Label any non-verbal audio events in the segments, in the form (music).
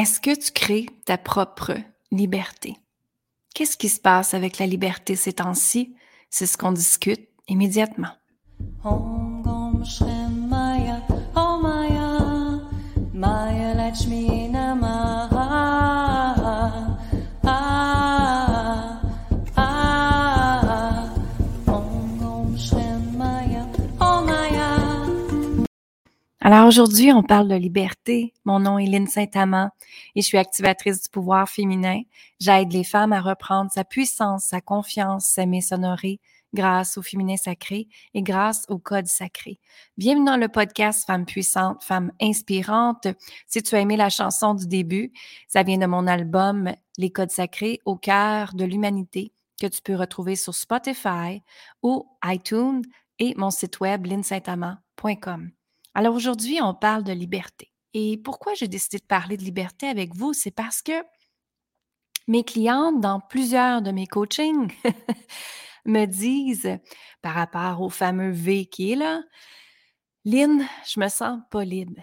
Est-ce que tu crées ta propre liberté? Qu'est-ce qui se passe avec la liberté ces temps-ci? C'est ce qu'on discute immédiatement. Alors aujourd'hui, on parle de liberté. Mon nom est Lynne Saint-Amand et je suis activatrice du pouvoir féminin. J'aide les femmes à reprendre sa puissance, sa confiance, s'aimer, s'honorer grâce au féminin sacré et grâce au code sacré. Bienvenue dans le podcast Femmes puissantes, Femmes inspirantes. Si tu as aimé la chanson du début, ça vient de mon album Les codes sacrés au cœur de l'humanité que tu peux retrouver sur Spotify ou iTunes et mon site web linsaintamant.com. Alors aujourd'hui, on parle de liberté. Et pourquoi j'ai décidé de parler de liberté avec vous? C'est parce que mes clientes, dans plusieurs de mes coachings, (laughs) me disent par rapport au fameux V qui est là, Lynn, je me sens pas libre.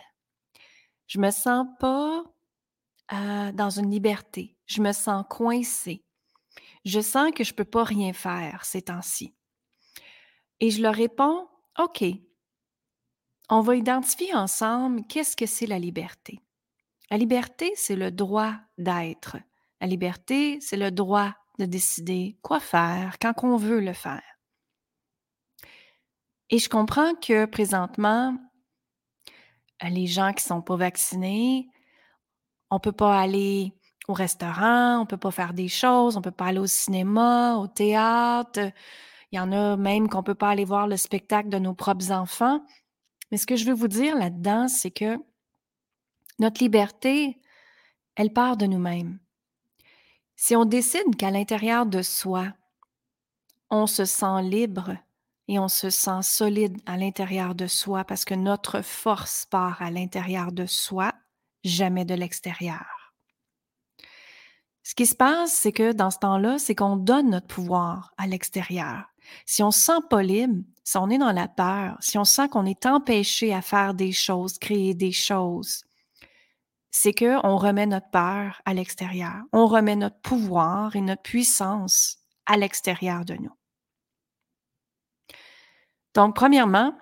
Je me sens pas euh, dans une liberté. Je me sens coincée. Je sens que je peux pas rien faire ces temps-ci. Et je leur réponds, OK, on va identifier ensemble qu'est-ce que c'est la liberté. La liberté, c'est le droit d'être. La liberté, c'est le droit de décider quoi faire quand on veut le faire. Et je comprends que présentement, les gens qui ne sont pas vaccinés, on ne peut pas aller au restaurant, on ne peut pas faire des choses, on ne peut pas aller au cinéma, au théâtre. Il y en a même qu'on ne peut pas aller voir le spectacle de nos propres enfants. Mais ce que je veux vous dire là-dedans, c'est que notre liberté, elle part de nous-mêmes. Si on décide qu'à l'intérieur de soi, on se sent libre et on se sent solide à l'intérieur de soi parce que notre force part à l'intérieur de soi, jamais de l'extérieur. Ce qui se passe, c'est que dans ce temps-là, c'est qu'on donne notre pouvoir à l'extérieur. Si on se sent pas libre, si on est dans la peur, si on sent qu'on est empêché à faire des choses, créer des choses, c'est qu'on remet notre peur à l'extérieur. On remet notre pouvoir et notre puissance à l'extérieur de nous. Donc, premièrement,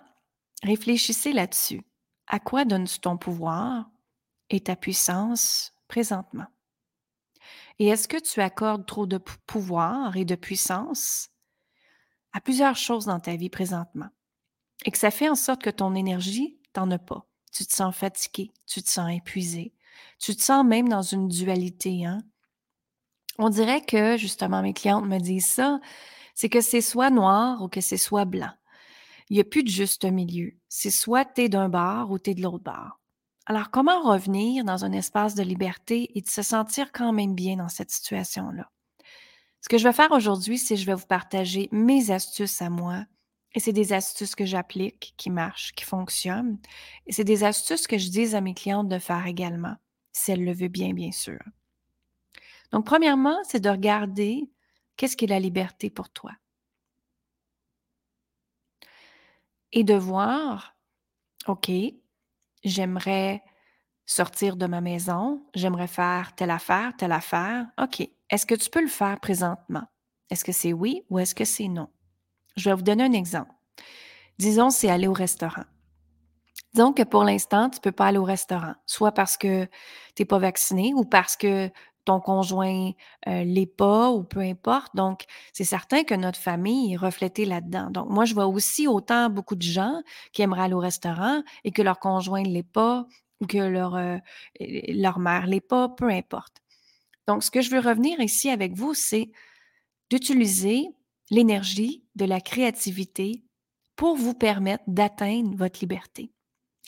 réfléchissez là-dessus. À quoi donnes-tu ton pouvoir et ta puissance présentement? Et est-ce que tu accordes trop de pouvoir et de puissance à plusieurs choses dans ta vie présentement et que ça fait en sorte que ton énergie, t'en as pas. Tu te sens fatigué, tu te sens épuisé, tu te sens même dans une dualité. Hein? On dirait que, justement, mes clientes me disent ça, c'est que c'est soit noir ou que c'est soit blanc. Il n'y a plus de juste milieu. C'est soit tu es d'un bar ou tu es de l'autre bar. Alors, comment revenir dans un espace de liberté et de se sentir quand même bien dans cette situation-là? Ce que je vais faire aujourd'hui, c'est que je vais vous partager mes astuces à moi. Et c'est des astuces que j'applique, qui marchent, qui fonctionnent. Et c'est des astuces que je dis à mes clientes de faire également, si elles le veulent bien, bien sûr. Donc, premièrement, c'est de regarder qu'est-ce qu'est la liberté pour toi. Et de voir, OK, j'aimerais sortir de ma maison, j'aimerais faire telle affaire, telle affaire. OK, est-ce que tu peux le faire présentement? Est-ce que c'est oui ou est-ce que c'est non? Je vais vous donner un exemple. Disons, c'est aller au restaurant. Disons que pour l'instant, tu ne peux pas aller au restaurant, soit parce que tu n'es pas vacciné ou parce que ton conjoint euh, l'est pas ou peu importe. Donc, c'est certain que notre famille est reflétée là-dedans. Donc, moi, je vois aussi autant beaucoup de gens qui aimeraient aller au restaurant et que leur conjoint ne l'est pas ou que leur, euh, leur mère ne l'est pas, peu importe. Donc, ce que je veux revenir ici avec vous, c'est d'utiliser l'énergie de la créativité pour vous permettre d'atteindre votre liberté.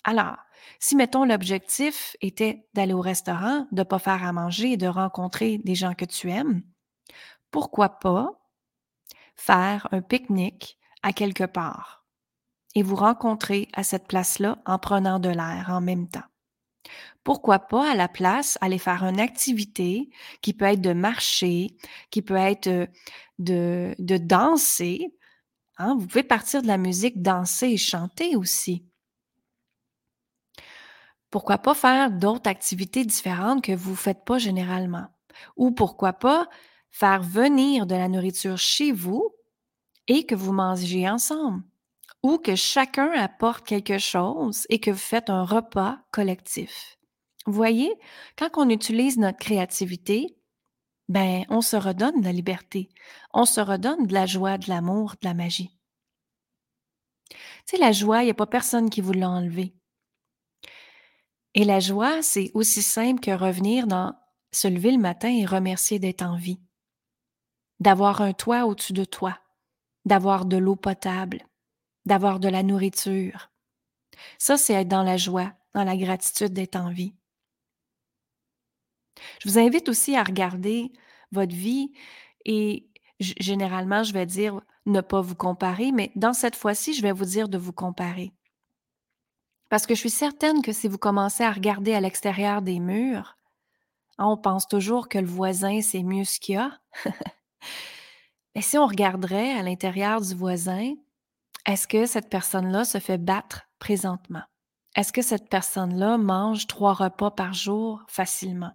Alors, si, mettons, l'objectif était d'aller au restaurant, de ne pas faire à manger et de rencontrer des gens que tu aimes, pourquoi pas faire un pique-nique à quelque part et vous rencontrer à cette place-là en prenant de l'air en même temps? Pourquoi pas, à la place, aller faire une activité qui peut être de marcher, qui peut être de, danser. Hein? Vous pouvez partir de la musique, danser et chanter aussi. Pourquoi pas faire d'autres activités différentes que vous ne faites pas généralement? Ou pourquoi pas faire venir de la nourriture chez vous et que vous mangez ensemble? Ou que chacun apporte quelque chose et que vous faites un repas collectif. Vous voyez, quand on utilise notre créativité, ben, on se redonne la liberté, on se redonne de la joie, de l'amour, de la magie. Tu sais, la joie, il n'y a pas personne qui vous l'a enlevée. Et la joie, c'est aussi simple que revenir dans se lever le matin et remercier d'être en vie, d'avoir un toit au-dessus de toi, d'avoir de l'eau potable, d'avoir de la nourriture. Ça, c'est être dans la joie, dans la gratitude d'être en vie. Je vous invite aussi à regarder votre vie et généralement, je vais dire ne pas vous comparer, mais dans cette fois-ci, je vais vous dire de vous comparer. Parce que je suis certaine que si vous commencez à regarder à l'extérieur des murs, hein, on pense toujours que le voisin, c'est mieux ce qu'il y a. (laughs) mais si on regarderait à l'intérieur du voisin, est-ce que cette personne-là se fait battre présentement? Est-ce que cette personne-là mange trois repas par jour facilement?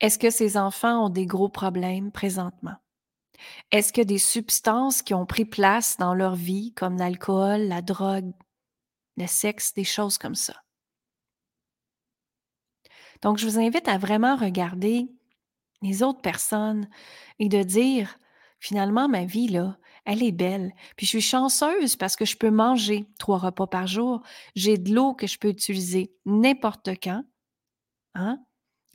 Est-ce que ces enfants ont des gros problèmes présentement? Est-ce que des substances qui ont pris place dans leur vie, comme l'alcool, la drogue, le sexe, des choses comme ça? Donc, je vous invite à vraiment regarder les autres personnes et de dire, finalement, ma vie, là, elle est belle. Puis je suis chanceuse parce que je peux manger trois repas par jour. J'ai de l'eau que je peux utiliser n'importe quand. Hein?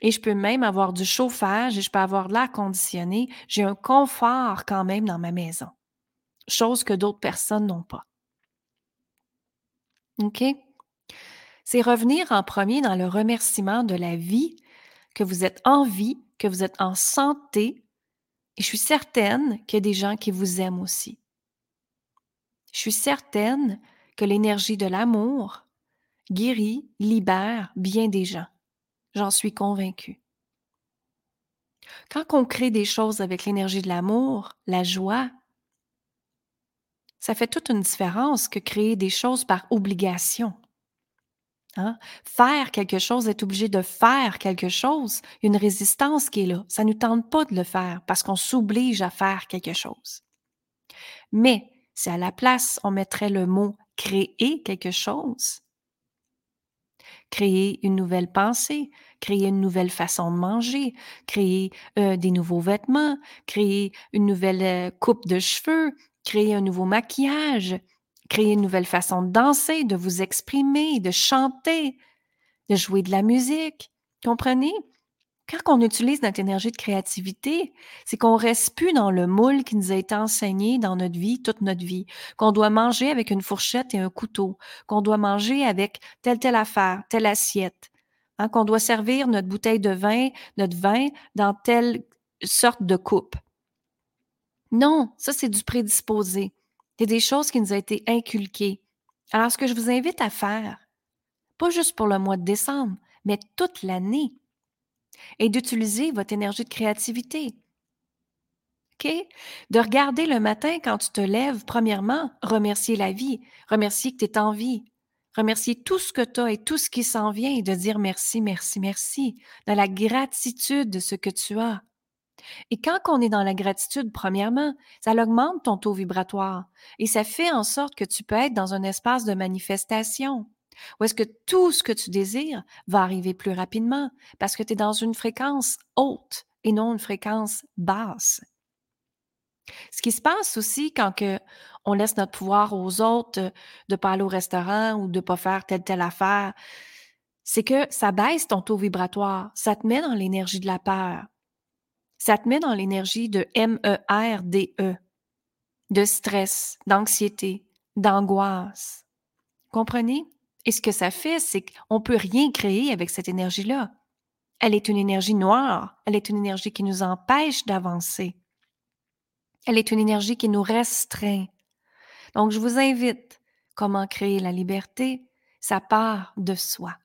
Et je peux même avoir du chauffage et je peux avoir de l'air conditionné. J'ai un confort quand même dans ma maison, chose que d'autres personnes n'ont pas. OK? C'est revenir en premier dans le remerciement de la vie, que vous êtes en vie, que vous êtes en santé. Et je suis certaine qu'il y a des gens qui vous aiment aussi. Je suis certaine que l'énergie de l'amour guérit, libère bien des gens. J'en suis convaincue. Quand on crée des choses avec l'énergie de l'amour, la joie, ça fait toute une différence que créer des choses par obligation. Hein? Faire quelque chose, être obligé de faire quelque chose, une résistance qui est là. Ça ne nous tente pas de le faire parce qu'on s'oblige à faire quelque chose. Mais si à la place, on mettrait le mot créer quelque chose, créer une nouvelle pensée, créer une nouvelle façon de manger, créer euh, des nouveaux vêtements, créer une nouvelle euh, coupe de cheveux, créer un nouveau maquillage, créer une nouvelle façon de danser, de vous exprimer, de chanter, de jouer de la musique. Comprenez? Quand on utilise notre énergie de créativité, c'est qu'on reste plus dans le moule qui nous a été enseigné dans notre vie, toute notre vie, qu'on doit manger avec une fourchette et un couteau, qu'on doit manger avec telle telle affaire, telle assiette, hein, qu'on doit servir notre bouteille de vin, notre vin dans telle sorte de coupe. Non, ça c'est du prédisposé. C'est des choses qui nous ont été inculquées. Alors ce que je vous invite à faire, pas juste pour le mois de décembre, mais toute l'année, et d'utiliser votre énergie de créativité. OK? De regarder le matin quand tu te lèves, premièrement, remercier la vie, remercier que tu es en vie, remercier tout ce que tu as et tout ce qui s'en vient et de dire merci, merci, merci, dans la gratitude de ce que tu as. Et quand on est dans la gratitude, premièrement, ça augmente ton taux vibratoire et ça fait en sorte que tu peux être dans un espace de manifestation. Ou est-ce que tout ce que tu désires va arriver plus rapidement parce que tu es dans une fréquence haute et non une fréquence basse? Ce qui se passe aussi quand on laisse notre pouvoir aux autres de ne pas aller au restaurant ou de ne pas faire telle telle affaire, c'est que ça baisse ton taux vibratoire, ça te met dans l'énergie de la peur, ça te met dans l'énergie de M-E-R-D-E, -E, de stress, d'anxiété, d'angoisse. Comprenez? Et ce que ça fait, c'est qu'on ne peut rien créer avec cette énergie-là. Elle est une énergie noire, elle est une énergie qui nous empêche d'avancer. Elle est une énergie qui nous restreint. Donc, je vous invite, comment créer la liberté? Ça part de soi.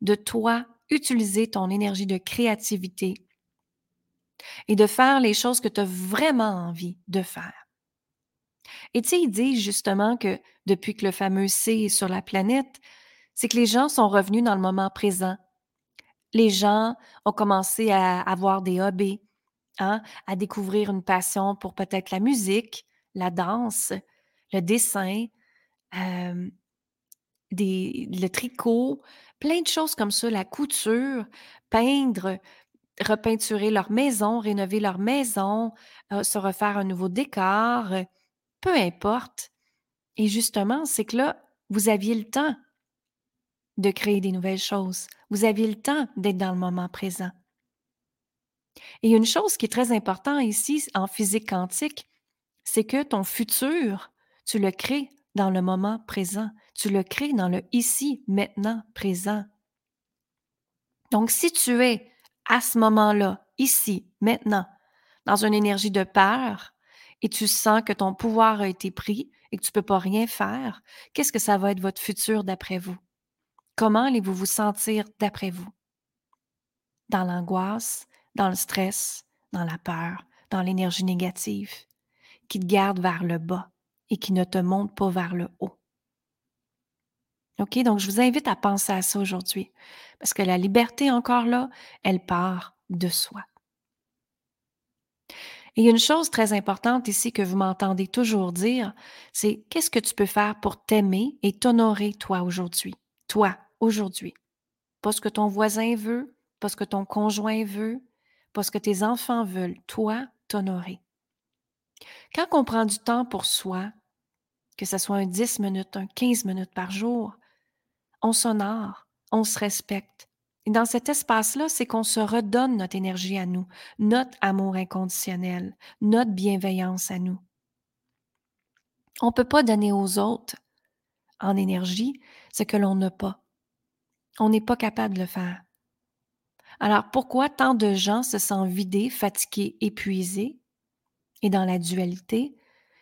De toi, utiliser ton énergie de créativité et de faire les choses que tu as vraiment envie de faire. Et tu sais, ils disent justement que depuis que le fameux C est sur la planète, c'est que les gens sont revenus dans le moment présent. Les gens ont commencé à avoir des hobbies, hein, à découvrir une passion pour peut-être la musique, la danse, le dessin, des, le tricot, plein de choses comme ça, la couture, peindre, repeinturer leur maison, rénover leur maison, euh, se refaire un nouveau décor, euh, peu importe. Et justement, c'est que là, vous aviez le temps de créer des nouvelles choses. Vous aviez le temps d'être dans le moment présent. Et une chose qui est très importante ici en physique quantique, c'est que ton futur, tu le crées dans le moment présent. Tu le crées dans le ici, maintenant, présent. Donc, si tu es à ce moment-là, ici, maintenant, dans une énergie de peur, et tu sens que ton pouvoir a été pris et que tu ne peux pas rien faire, qu'est-ce que ça va être votre futur d'après vous? Comment allez-vous vous sentir d'après vous? Dans l'angoisse, dans le stress, dans la peur, dans l'énergie négative, qui te garde vers le bas et qui ne te monte pas vers le haut. OK? Donc, je vous invite à penser à ça aujourd'hui. Parce que la liberté, encore là, elle part de soi. Et une chose très importante ici que vous m'entendez toujours dire, c'est qu'est-ce que tu peux faire pour t'aimer et t'honorer toi aujourd'hui? Toi, aujourd'hui. Pas ce que ton voisin veut, pas ce que ton conjoint veut, pas ce que tes enfants veulent. Toi, t'honorer. Quand on prend du temps pour soi, que ce soit un 10 minutes, un 15 minutes par jour, on s'honore, on se respecte. Et dans cet espace-là, c'est qu'on se redonne notre énergie à nous, notre amour inconditionnel, notre bienveillance à nous. On ne peut pas donner aux autres en énergie ce que l'on n'a pas. On n'est pas capable de le faire. Alors pourquoi tant de gens se sentent vidés, fatigués, épuisés et dans la dualité?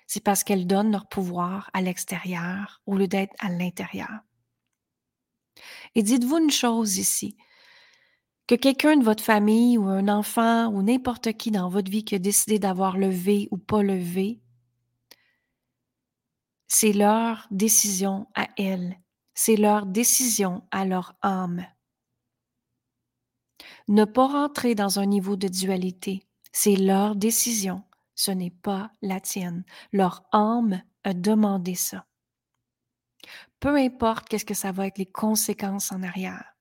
C'est parce qu'elles donnent leur pouvoir à l'extérieur au lieu d'être à l'intérieur. Et dites-vous une chose ici, que quelqu'un de votre famille ou un enfant ou n'importe qui dans votre vie qui a décidé d'avoir levé ou pas levé, c'est leur décision à elles, c'est leur décision à leur âme. Ne pas rentrer dans un niveau de dualité, c'est leur décision, ce n'est pas la tienne. Leur âme a demandé ça peu importe qu'est-ce que ça va être les conséquences en arrière.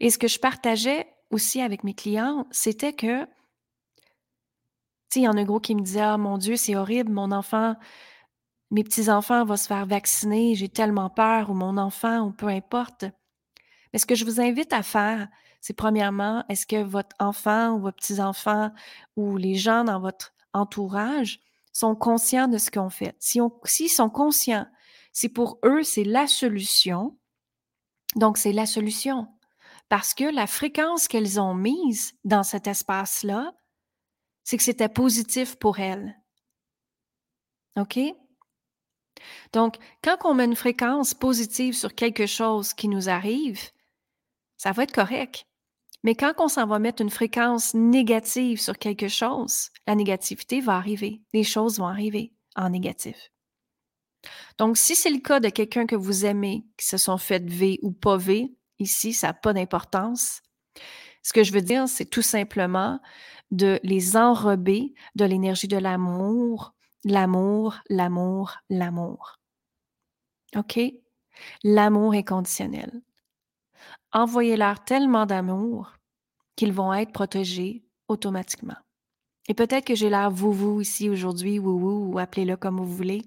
Et ce que je partageais aussi avec mes clients, c'était que, tu sais, il y en a un gros qui me disait, ah mon Dieu, c'est horrible, mon enfant, mes petits-enfants vont se faire vacciner, j'ai tellement peur, ou mon enfant, ou peu importe. Mais ce que je vous invite à faire, c'est premièrement, est-ce que votre enfant ou vos petits-enfants ou les gens dans votre entourage sont conscients de ce qu'on fait. S'ils si sont conscients, c'est pour eux, c'est la solution. Donc, c'est la solution. Parce que la fréquence qu'elles ont mise dans cet espace-là, c'est que c'était positif pour elles. OK? Donc, quand on met une fréquence positive sur quelque chose qui nous arrive, ça va être correct. Mais quand on s'en va mettre une fréquence négative sur quelque chose, la négativité va arriver. Les choses vont arriver en négatif. Donc, si c'est le cas de quelqu'un que vous aimez, qui se sont fait V ou pas V, ici, ça n'a pas d'importance. Ce que je veux dire, c'est tout simplement de les enrober de l'énergie de l'amour, l'amour, l'amour, l'amour. OK? L'amour est conditionnel envoyez-leur tellement d'amour qu'ils vont être protégés automatiquement. Et peut-être que j'ai l'air vous-vous ici aujourd'hui, ou ou appelez-le comme vous voulez,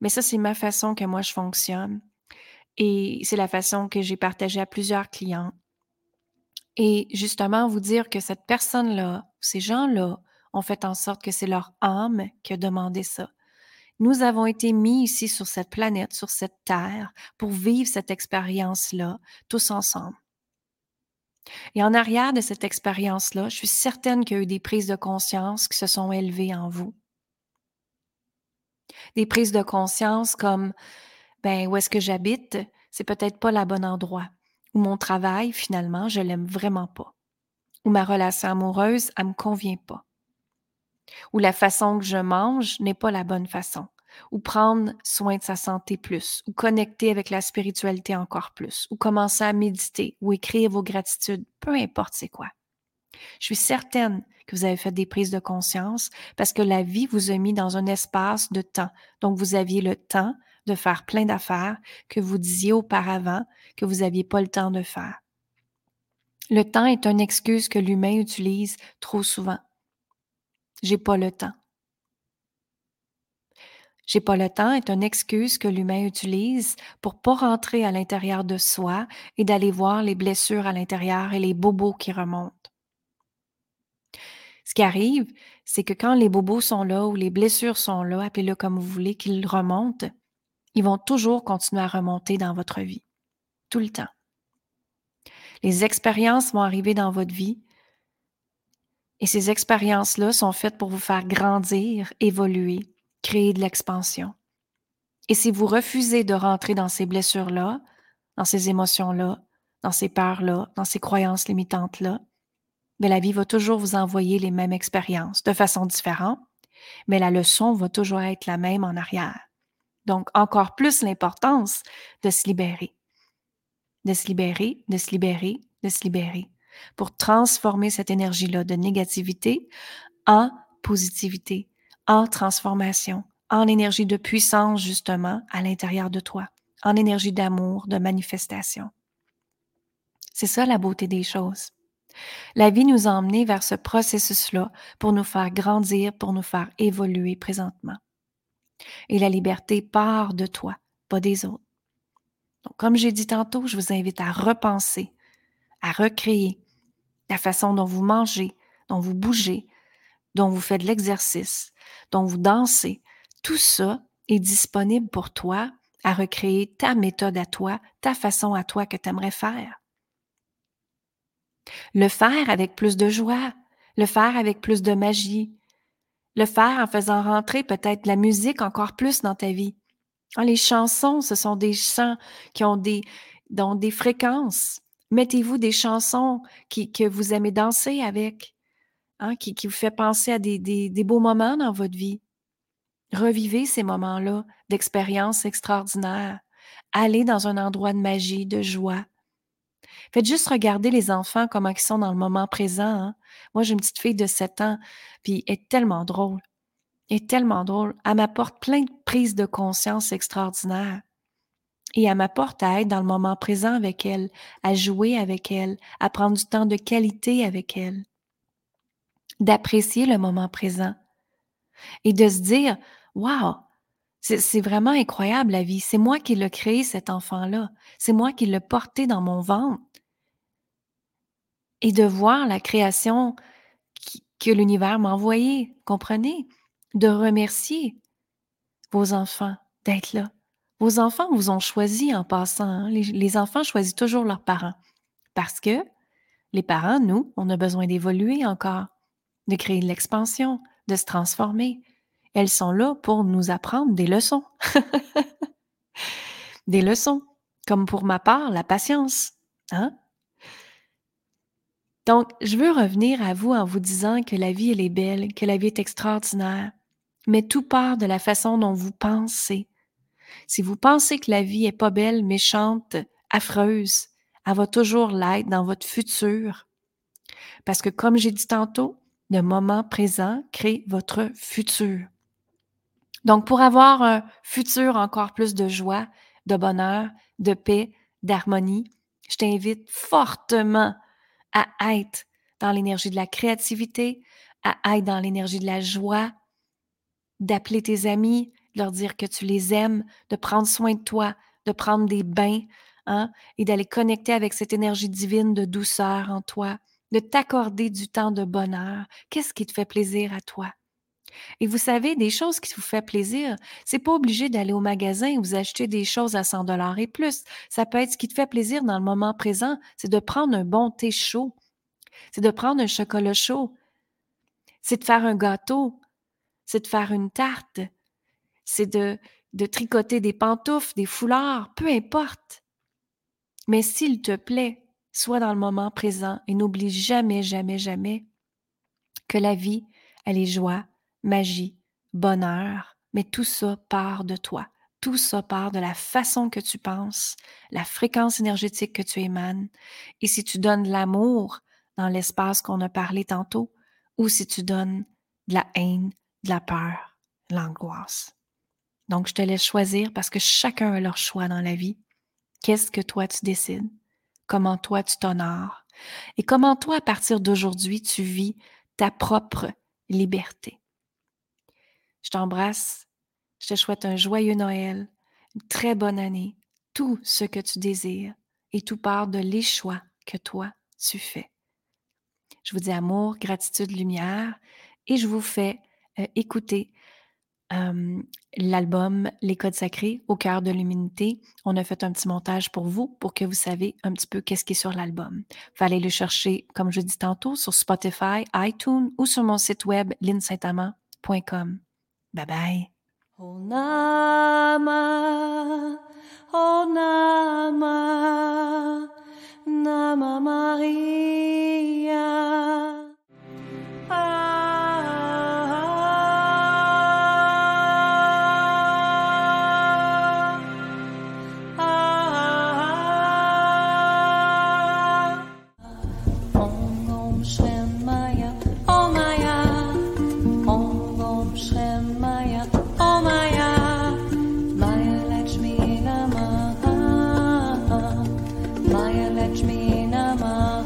mais ça, c'est ma façon que moi je fonctionne. Et c'est la façon que j'ai partagée à plusieurs clients. Et justement, vous dire que cette personne-là, ces gens-là, ont fait en sorte que c'est leur âme qui a demandé ça. Nous avons été mis ici sur cette planète, sur cette terre, pour vivre cette expérience-là tous ensemble. Et en arrière de cette expérience-là, je suis certaine qu'il y a eu des prises de conscience qui se sont élevées en vous. Des prises de conscience comme, ben, où est-ce que j'habite? C'est peut-être pas le bon endroit. Ou mon travail, finalement, je l'aime vraiment pas. Ou ma relation amoureuse, elle me convient pas ou la façon que je mange n'est pas la bonne façon. ou prendre soin de sa santé plus, ou connecter avec la spiritualité encore plus, ou commencer à méditer, ou écrire vos gratitudes, peu importe c'est quoi. Je suis certaine que vous avez fait des prises de conscience parce que la vie vous a mis dans un espace de temps. Donc, vous aviez le temps de faire plein d'affaires que vous disiez auparavant que vous n'aviez pas le temps de faire. Le temps est une excuse que l'humain utilise trop souvent. J'ai pas le temps. J'ai pas le temps est une excuse que l'humain utilise pour pas rentrer à l'intérieur de soi et d'aller voir les blessures à l'intérieur et les bobos qui remontent. Ce qui arrive, c'est que quand les bobos sont là ou les blessures sont là, appelez-le comme vous voulez, qu'ils remontent, ils vont toujours continuer à remonter dans votre vie, tout le temps. Les expériences vont arriver dans votre vie et ces expériences-là sont faites pour vous faire grandir, évoluer, créer de l'expansion. Et si vous refusez de rentrer dans ces blessures-là, dans ces émotions-là, dans ces peurs-là, dans ces croyances limitantes-là, mais la vie va toujours vous envoyer les mêmes expériences de façon différente, mais la leçon va toujours être la même en arrière. Donc, encore plus l'importance de se libérer. De se libérer, de se libérer, de se libérer pour transformer cette énergie-là de négativité en positivité, en transformation, en énergie de puissance justement à l'intérieur de toi, en énergie d'amour, de manifestation. C'est ça la beauté des choses. La vie nous a emmenés vers ce processus-là pour nous faire grandir, pour nous faire évoluer présentement. Et la liberté part de toi, pas des autres. Donc, comme j'ai dit tantôt, je vous invite à repenser, à recréer la façon dont vous mangez, dont vous bougez, dont vous faites de l'exercice, dont vous dansez. Tout ça est disponible pour toi à recréer ta méthode à toi, ta façon à toi que tu aimerais faire. Le faire avec plus de joie, le faire avec plus de magie, le faire en faisant rentrer peut-être la musique encore plus dans ta vie. Ah, les chansons, ce sont des chants qui ont des, des fréquences. Mettez-vous des chansons que vous aimez danser avec, hein, qui, vous fait penser à des, beaux moments dans votre vie. Revivez ces moments-là d'expérience extraordinaire. Allez dans un endroit de magie, de joie. Faites juste regarder les enfants, comment ils sont dans le moment présent. Hein. Moi, j'ai une petite fille de 7 ans, puis elle est tellement drôle. Elle est tellement drôle. Elle m'apporte plein de prises de conscience extraordinaires. Et elle m'apporte à être dans le moment présent avec elle, à jouer avec elle, à prendre du temps de qualité avec elle, d'apprécier le moment présent et de se dire, wow, c'est vraiment incroyable la vie. C'est moi qui l'ai créé, cet enfant-là. C'est moi qui l'ai porté dans mon ventre et de voir la création que l'univers m'a envoyée, comprenez? De remercier vos enfants d'être là. Vos enfants vous ont choisi en passant. Hein. Les, enfants choisissent toujours leurs parents parce que les parents, nous, on a besoin d'évoluer encore, de créer de l'expansion, de se transformer. Elles sont là pour nous apprendre des leçons. (laughs) des leçons, comme pour ma part, la patience. Hein? Donc, je veux revenir à vous en vous disant que la vie, elle est belle, que la vie est extraordinaire, mais tout part de la façon dont vous pensez. Si vous pensez que la vie est pas belle, méchante, affreuse, elle va toujours l'être dans votre futur. Parce que comme j'ai dit tantôt, le moment présent crée votre futur. Donc, pour avoir un futur encore plus de joie, de bonheur, de paix, d'harmonie, je t'invite fortement à être dans l'énergie de la créativité, à être dans l'énergie de la joie, d'appeler tes amis, de leur dire que tu les aimes, de prendre soin de toi, de prendre des bains, hein, et d'aller connecter avec cette énergie divine de douceur en toi, de t'accorder du temps de bonheur. Qu'est-ce qui te fait plaisir à toi? Et vous savez, des choses qui vous font plaisir, c'est pas obligé d'aller au magasin et vous acheter des choses à 100 dollars et plus. Ça peut être ce qui te fait plaisir dans le moment présent, c'est de prendre un bon thé chaud, c'est de prendre un chocolat chaud, c'est de faire un gâteau, c'est de faire une tarte, c'est de, tricoter des pantoufles, des foulards, peu importe. Mais s'il te plaît, sois dans le moment présent et n'oublie jamais, jamais, jamais que la vie, elle est joie, magie, bonheur, mais tout ça part de toi. Tout ça part de la façon que tu penses, la fréquence énergétique que tu émanes. Et si tu donnes de l'amour dans l'espace qu'on a parlé tantôt, ou si tu donnes de la haine, de la peur, l'angoisse. Donc, je te laisse choisir parce que chacun a leur choix dans la vie. Qu'est-ce que toi tu décides? Comment toi tu t'honores? Et comment toi, à partir d'aujourd'hui, tu vis ta propre liberté? Je t'embrasse. Je te souhaite un joyeux Noël, une très bonne année, tout ce que tu désires et tout part de les choix que toi tu fais. Je vous dis amour, gratitude, lumière et je vous fais euh, écouter l'album Les Codes Sacrés au cœur de l'humanité. On a fait un petit montage pour vous pour que vous savez un petit peu qu'est-ce qui est sur l'album. Vous allez le chercher, comme je dis tantôt, sur Spotify, iTunes ou sur mon site web linsaintamant.com. Bye bye. Oh Nama, Maria.